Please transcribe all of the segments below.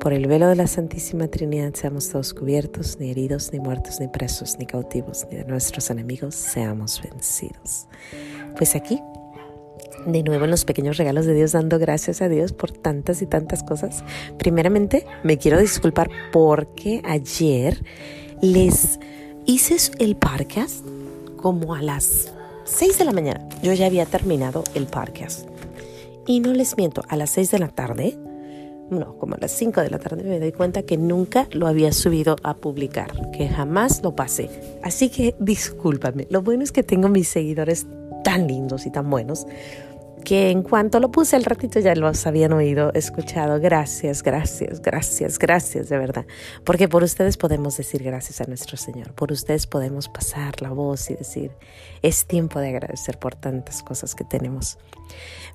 Por el velo de la Santísima Trinidad seamos todos cubiertos, ni heridos, ni muertos, ni presos, ni cautivos, ni de nuestros enemigos seamos vencidos. Pues aquí, de nuevo en los pequeños regalos de Dios, dando gracias a Dios por tantas y tantas cosas. Primeramente, me quiero disculpar porque ayer les hice el podcast como a las 6 de la mañana. Yo ya había terminado el podcast. Y no les miento, a las 6 de la tarde no, como a las 5 de la tarde me doy cuenta que nunca lo había subido a publicar, que jamás lo pasé. Así que discúlpame. Lo bueno es que tengo mis seguidores tan lindos y tan buenos que en cuanto lo puse al ratito ya los habían oído, escuchado. Gracias, gracias, gracias, gracias, de verdad. Porque por ustedes podemos decir gracias a nuestro Señor. Por ustedes podemos pasar la voz y decir, es tiempo de agradecer por tantas cosas que tenemos.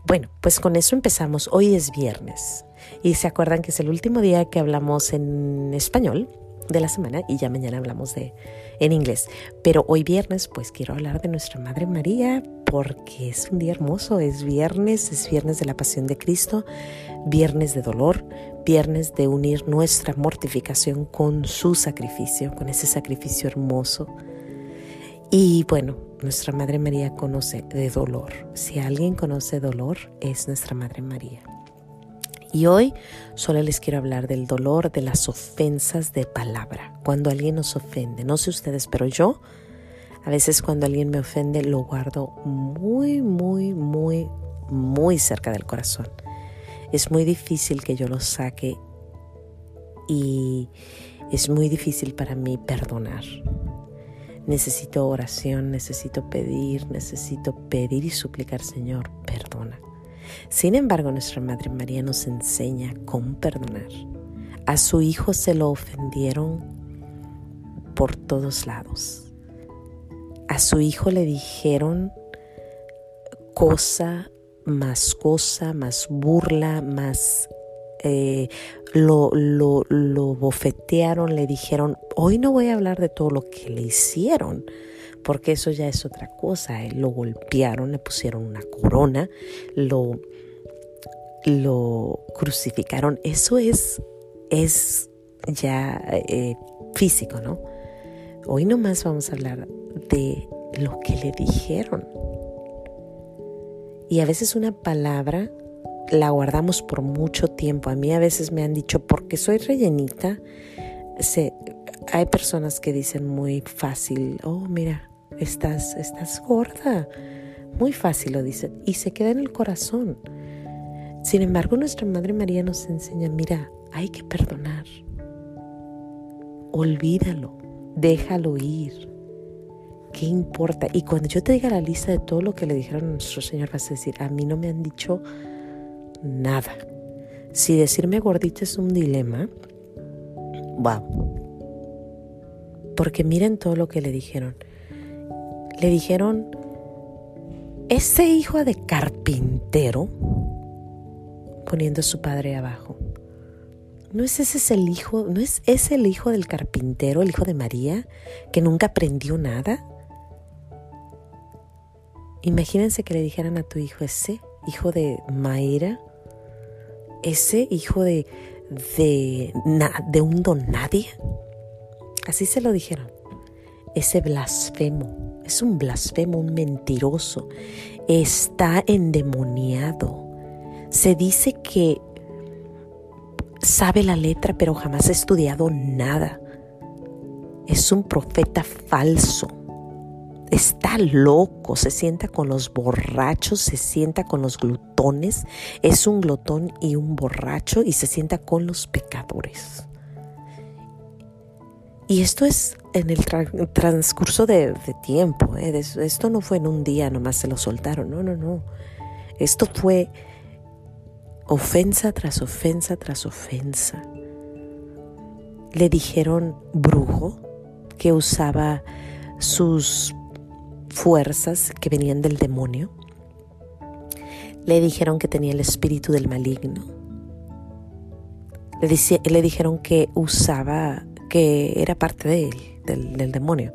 Bueno, pues con eso empezamos. Hoy es viernes. Y se acuerdan que es el último día que hablamos en español de la semana y ya mañana hablamos de en inglés. Pero hoy viernes pues quiero hablar de nuestra Madre María porque es un día hermoso, es viernes, es viernes de la pasión de Cristo, viernes de dolor, viernes de unir nuestra mortificación con su sacrificio, con ese sacrificio hermoso. Y bueno, nuestra Madre María conoce de dolor. Si alguien conoce dolor, es nuestra Madre María. Y hoy solo les quiero hablar del dolor de las ofensas de palabra. Cuando alguien nos ofende, no sé ustedes, pero yo a veces cuando alguien me ofende lo guardo muy, muy, muy, muy cerca del corazón. Es muy difícil que yo lo saque y es muy difícil para mí perdonar. Necesito oración, necesito pedir, necesito pedir y suplicar, Señor, perdona. Sin embargo, nuestra Madre María nos enseña cómo perdonar. A su hijo se lo ofendieron por todos lados. A su hijo le dijeron cosa más cosa, más burla, más eh, lo, lo, lo bofetearon, le dijeron, hoy no voy a hablar de todo lo que le hicieron, porque eso ya es otra cosa. Lo golpearon, le pusieron una corona, lo, lo crucificaron. Eso es, es ya eh, físico, ¿no? Hoy nomás vamos a hablar de lo que le dijeron. Y a veces una palabra la guardamos por mucho tiempo. A mí a veces me han dicho, porque soy rellenita, se, hay personas que dicen muy fácil, oh, mira, estás, estás gorda. Muy fácil lo dicen y se queda en el corazón. Sin embargo, nuestra Madre María nos enseña, mira, hay que perdonar. Olvídalo, déjalo ir. ¿Qué importa? Y cuando yo te diga la lista de todo lo que le dijeron a nuestro Señor, vas a decir, a mí no me han dicho nada. Si decirme gordita es un dilema, wow. Porque miren todo lo que le dijeron le dijeron, ese hijo de carpintero, poniendo a su padre abajo, ¿no es ese el hijo, no es el hijo del carpintero, el hijo de María, que nunca aprendió nada? Imagínense que le dijeran a tu hijo, ese hijo de Mayra, ese hijo de, de, de un don nadie. Así se lo dijeron ese blasfemo, es un blasfemo, un mentiroso, está endemoniado. Se dice que sabe la letra pero jamás ha estudiado nada. Es un profeta falso. Está loco, se sienta con los borrachos, se sienta con los glutones, es un glotón y un borracho y se sienta con los pecadores. Y esto es en el transcurso de, tiempo. ¿eh? Esto no fue en un día, nomás se lo soltaron. No, no, no. Esto fue ofensa tras ofensa tras ofensa. Le dijeron brujo que usaba sus fuerzas que venían del demonio. Le dijeron que tenía el espíritu del maligno. Le, le dijeron que usaba, que era parte de él, del, del demonio.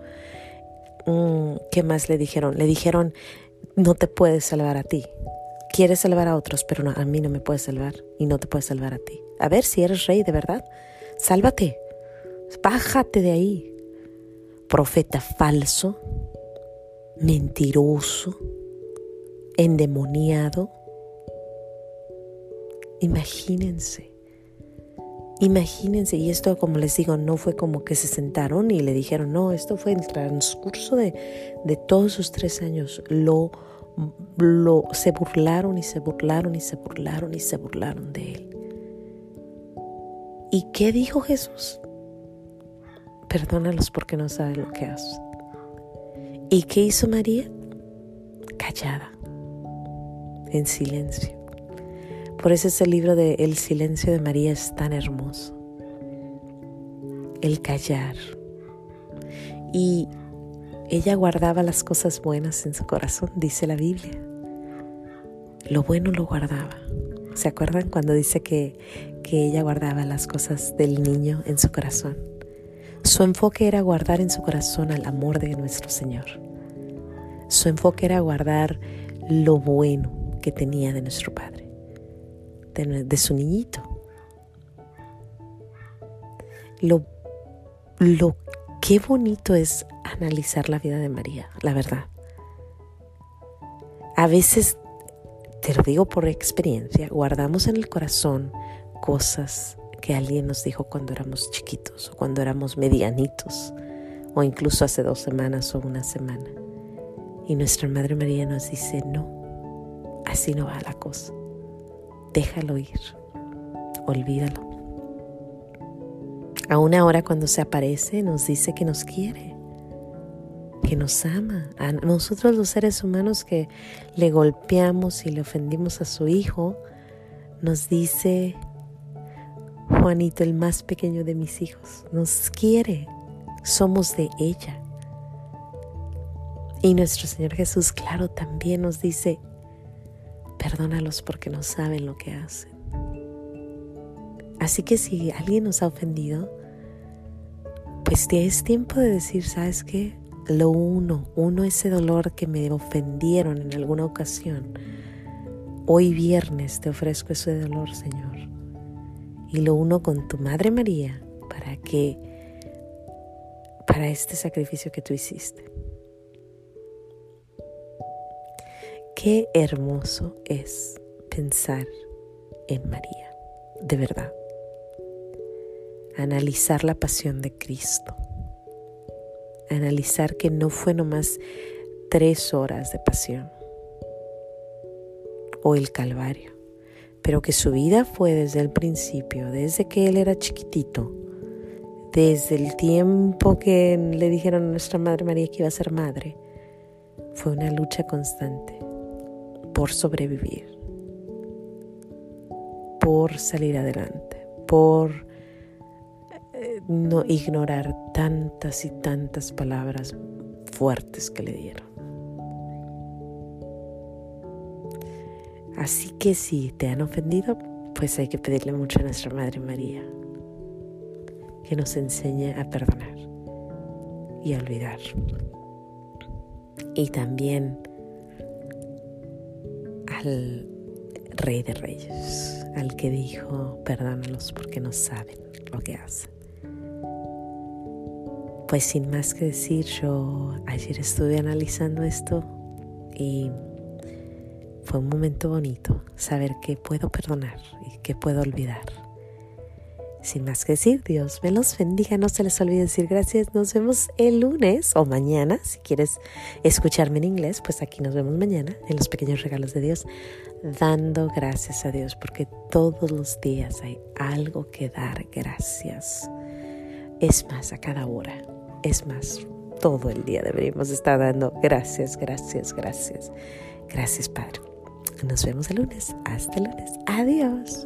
Mm, ¿Qué más le dijeron? Le dijeron, no te puedes salvar a ti. Quieres salvar a otros, pero no, a mí no me puedes salvar y no te puedes salvar a ti. A ver si eres rey de verdad. Sálvate. Bájate de ahí. Profeta falso, mentiroso, endemoniado. Imagínense. Imagínense, y esto como les digo, no fue como que se sentaron y le dijeron, no, esto fue el transcurso de, de todos sus tres años. Lo, lo, se burlaron y se burlaron y se burlaron y se burlaron de él. ¿Y qué dijo Jesús? Perdónalos porque no saben lo que hacen. ¿Y qué hizo María? Callada, en silencio. Por eso ese libro de El silencio de María es tan hermoso. El callar. Y ella guardaba las cosas buenas en su corazón, dice la Biblia. Lo bueno lo guardaba. ¿Se acuerdan cuando dice que, que ella guardaba las cosas del niño en su corazón? Su enfoque era guardar en su corazón al amor de nuestro Señor. Su enfoque era guardar lo bueno que tenía de nuestro Padre de, su niñito. Lo, lo qué bonito es analizar la vida de María, la verdad. A veces, te lo digo por experiencia, guardamos en el corazón cosas que alguien nos dijo cuando éramos chiquitos o cuando éramos medianitos o incluso hace dos semanas o una semana. Y nuestra Madre María nos dice, no, así no va la cosa. Déjalo ir. Olvídalo. Aún ahora cuando se aparece nos dice que nos quiere, que nos ama. A nosotros los seres humanos que le golpeamos y le ofendimos a su hijo, nos dice, Juanito, el más pequeño de mis hijos, nos quiere, somos de ella. Y nuestro Señor Jesús, claro, también nos dice, Perdónalos porque no saben lo que hacen. Así que si alguien nos ha ofendido, pues es tiempo de decir, ¿sabes qué? Lo uno, uno ese dolor que me ofendieron en alguna ocasión. Hoy viernes te ofrezco ese dolor, Señor. Y lo uno con tu Madre María para que, para este sacrificio que tú hiciste. Qué hermoso es pensar en María, de verdad. Analizar la pasión de Cristo. Analizar que no fue nomás tres horas de pasión o el Calvario, pero que su vida fue desde el principio, desde que él era chiquitito, desde el tiempo que le dijeron a nuestra Madre María que iba a ser madre, fue una lucha constante por sobrevivir, por salir adelante, por eh, no ignorar tantas y tantas palabras fuertes que le dieron. Así que si te han ofendido, pues hay que pedirle mucho a nuestra Madre María que nos enseñe a perdonar y a olvidar. Y también al Rey de Reyes, al que dijo, perdónalos porque no saben lo que hacen. Pues sin más que decir, yo ayer estuve analizando esto y fue un momento bonito saber que puedo perdonar y que puedo olvidar. Sin más que decir, Dios me los bendiga. No se les olvide decir gracias. Nos vemos el lunes o mañana. Si quieres escucharme en inglés, pues aquí nos vemos mañana en los pequeños regalos de Dios, dando gracias a Dios, porque todos los días hay algo que dar gracias. Es más, a cada hora. Es más, todo el día deberíamos estar dando gracias, gracias, gracias. Gracias, Padre. Nos vemos el lunes. Hasta el lunes. Adiós.